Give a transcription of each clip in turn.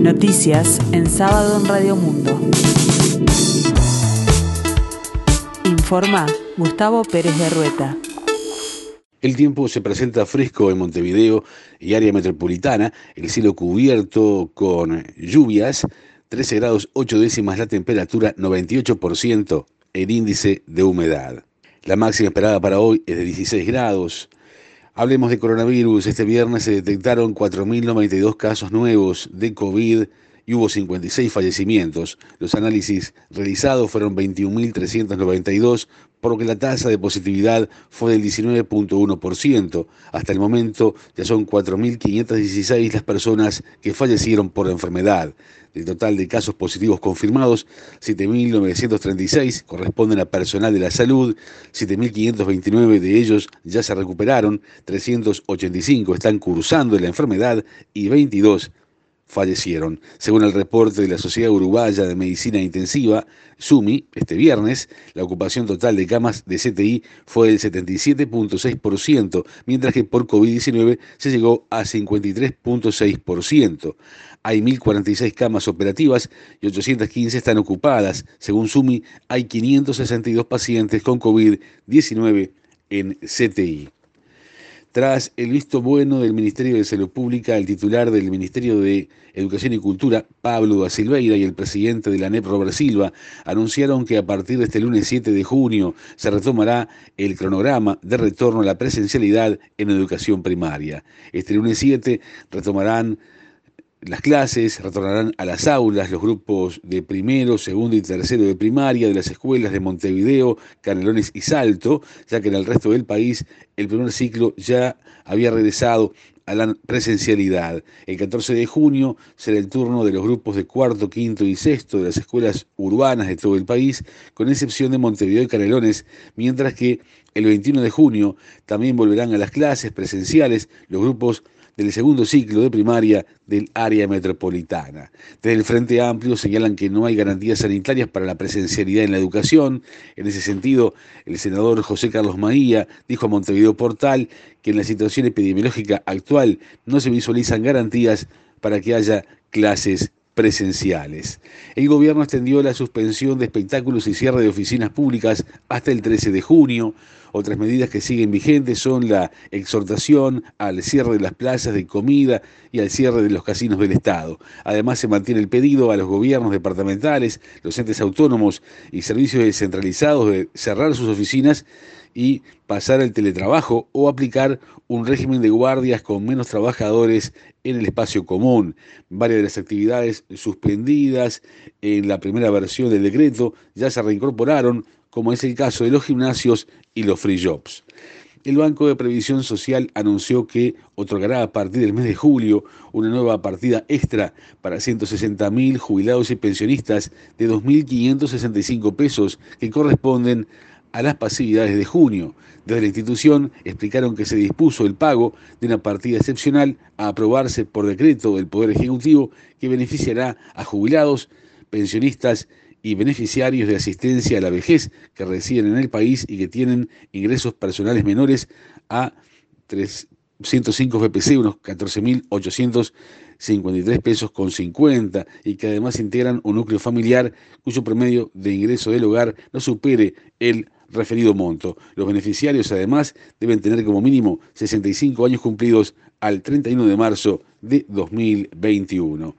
Noticias en sábado en Radio Mundo. Informa Gustavo Pérez de Rueta. El tiempo se presenta fresco en Montevideo y área metropolitana, el cielo cubierto con lluvias, 13 grados 8 décimas la temperatura, 98% el índice de humedad. La máxima esperada para hoy es de 16 grados. Hablemos de coronavirus. Este viernes se detectaron 4.092 casos nuevos de COVID y hubo 56 fallecimientos. Los análisis realizados fueron 21.392, por lo que la tasa de positividad fue del 19.1%. Hasta el momento ya son 4.516 las personas que fallecieron por la enfermedad. Del total de casos positivos confirmados, 7.936 corresponden a personal de la salud, 7.529 de ellos ya se recuperaron, 385 están cursando la enfermedad y 22 fallecieron. Según el reporte de la Sociedad Uruguaya de Medicina Intensiva, SUMI, este viernes, la ocupación total de camas de CTI fue del 77.6%, mientras que por COVID-19 se llegó a 53.6%. Hay 1.046 camas operativas y 815 están ocupadas. Según SUMI, hay 562 pacientes con COVID-19 en CTI. Tras el visto bueno del Ministerio de Salud Pública, el titular del Ministerio de Educación y Cultura, Pablo da Silveira, y el presidente de la NEP, Robert Silva, anunciaron que a partir de este lunes 7 de junio se retomará el cronograma de retorno a la presencialidad en educación primaria. Este lunes 7 retomarán las clases, retornarán a las aulas los grupos de primero, segundo y tercero de primaria de las escuelas de Montevideo, Canelones y Salto, ya que en el resto del país el primer ciclo ya había regresado a la presencialidad. El 14 de junio será el turno de los grupos de cuarto, quinto y sexto de las escuelas urbanas de todo el país, con excepción de Montevideo y Canelones, mientras que el 21 de junio también volverán a las clases presenciales los grupos del segundo ciclo de primaria del área metropolitana. Desde el Frente Amplio señalan que no hay garantías sanitarias para la presencialidad en la educación. En ese sentido, el senador José Carlos Maía dijo a Montevideo Portal que en la situación epidemiológica actual no se visualizan garantías para que haya clases presenciales. El gobierno extendió la suspensión de espectáculos y cierre de oficinas públicas hasta el 13 de junio. Otras medidas que siguen vigentes son la exhortación al cierre de las plazas de comida y al cierre de los casinos del Estado. Además, se mantiene el pedido a los gobiernos departamentales, los entes autónomos y servicios descentralizados de cerrar sus oficinas y pasar al teletrabajo o aplicar un régimen de guardias con menos trabajadores en el espacio común. Varias de las actividades suspendidas en la primera versión del decreto ya se reincorporaron, como es el caso de los gimnasios y los free jobs. El Banco de Previsión Social anunció que otorgará a partir del mes de julio una nueva partida extra para 160.000 jubilados y pensionistas de 2.565 pesos que corresponden a las pasividades de junio. Desde la institución explicaron que se dispuso el pago de una partida excepcional a aprobarse por decreto del Poder Ejecutivo que beneficiará a jubilados, pensionistas y beneficiarios de asistencia a la vejez que residen en el país y que tienen ingresos personales menores a 305 BPC, unos 14.853 pesos con 50, y que además integran un núcleo familiar cuyo promedio de ingreso del hogar no supere el referido monto. Los beneficiarios además deben tener como mínimo 65 años cumplidos al 31 de marzo de 2021.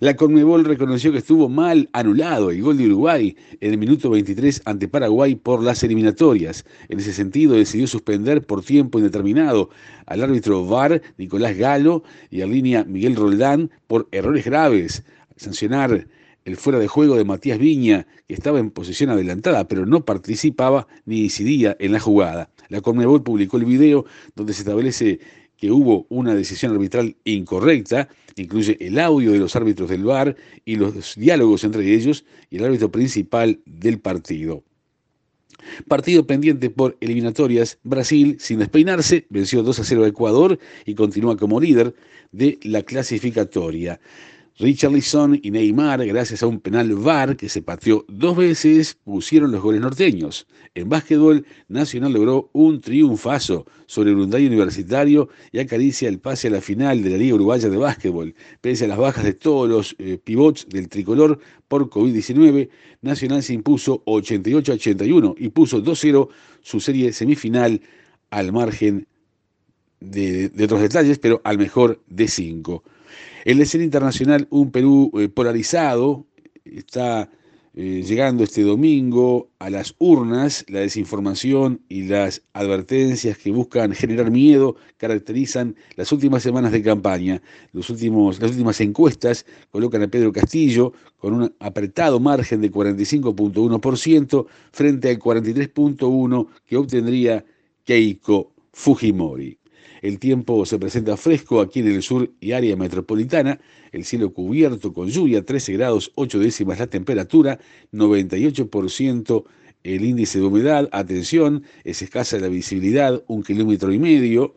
La Conmebol reconoció que estuvo mal anulado el gol de Uruguay en el minuto 23 ante Paraguay por las eliminatorias. En ese sentido decidió suspender por tiempo indeterminado al árbitro VAR Nicolás Galo y a línea Miguel Roldán por errores graves. Sancionar el fuera de juego de Matías Viña, que estaba en posición adelantada, pero no participaba ni decidía en la jugada. La Conmebol publicó el video donde se establece que hubo una decisión arbitral incorrecta, incluye el audio de los árbitros del VAR y los diálogos entre ellos y el árbitro principal del partido. Partido pendiente por eliminatorias, Brasil, sin despeinarse, venció 2 a 0 a Ecuador y continúa como líder de la clasificatoria. Richarlison y Neymar, gracias a un penal VAR que se pateó dos veces, pusieron los goles norteños. En básquetbol, Nacional logró un triunfazo sobre Hyundai Universitario y acaricia el pase a la final de la Liga Uruguaya de Básquetbol. Pese a las bajas de todos los eh, pivots del tricolor por COVID-19, Nacional se impuso 88 81 y puso 2-0 su serie semifinal al margen de, de otros detalles, pero al mejor de 5. En la escena internacional, un Perú eh, polarizado está eh, llegando este domingo a las urnas. La desinformación y las advertencias que buscan generar miedo caracterizan las últimas semanas de campaña. Los últimos, las últimas encuestas colocan a Pedro Castillo con un apretado margen de 45.1% frente al 43.1% que obtendría Keiko Fujimori. El tiempo se presenta fresco aquí en el sur y área metropolitana. El cielo cubierto con lluvia, 13 grados 8 décimas la temperatura, 98% el índice de humedad. Atención, es escasa la visibilidad, un kilómetro y medio.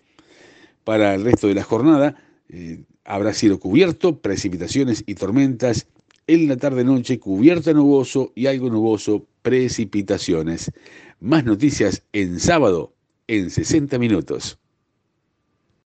Para el resto de la jornada eh, habrá cielo cubierto, precipitaciones y tormentas. En la tarde-noche cubierto nuboso y algo nuboso, precipitaciones. Más noticias en sábado en 60 minutos.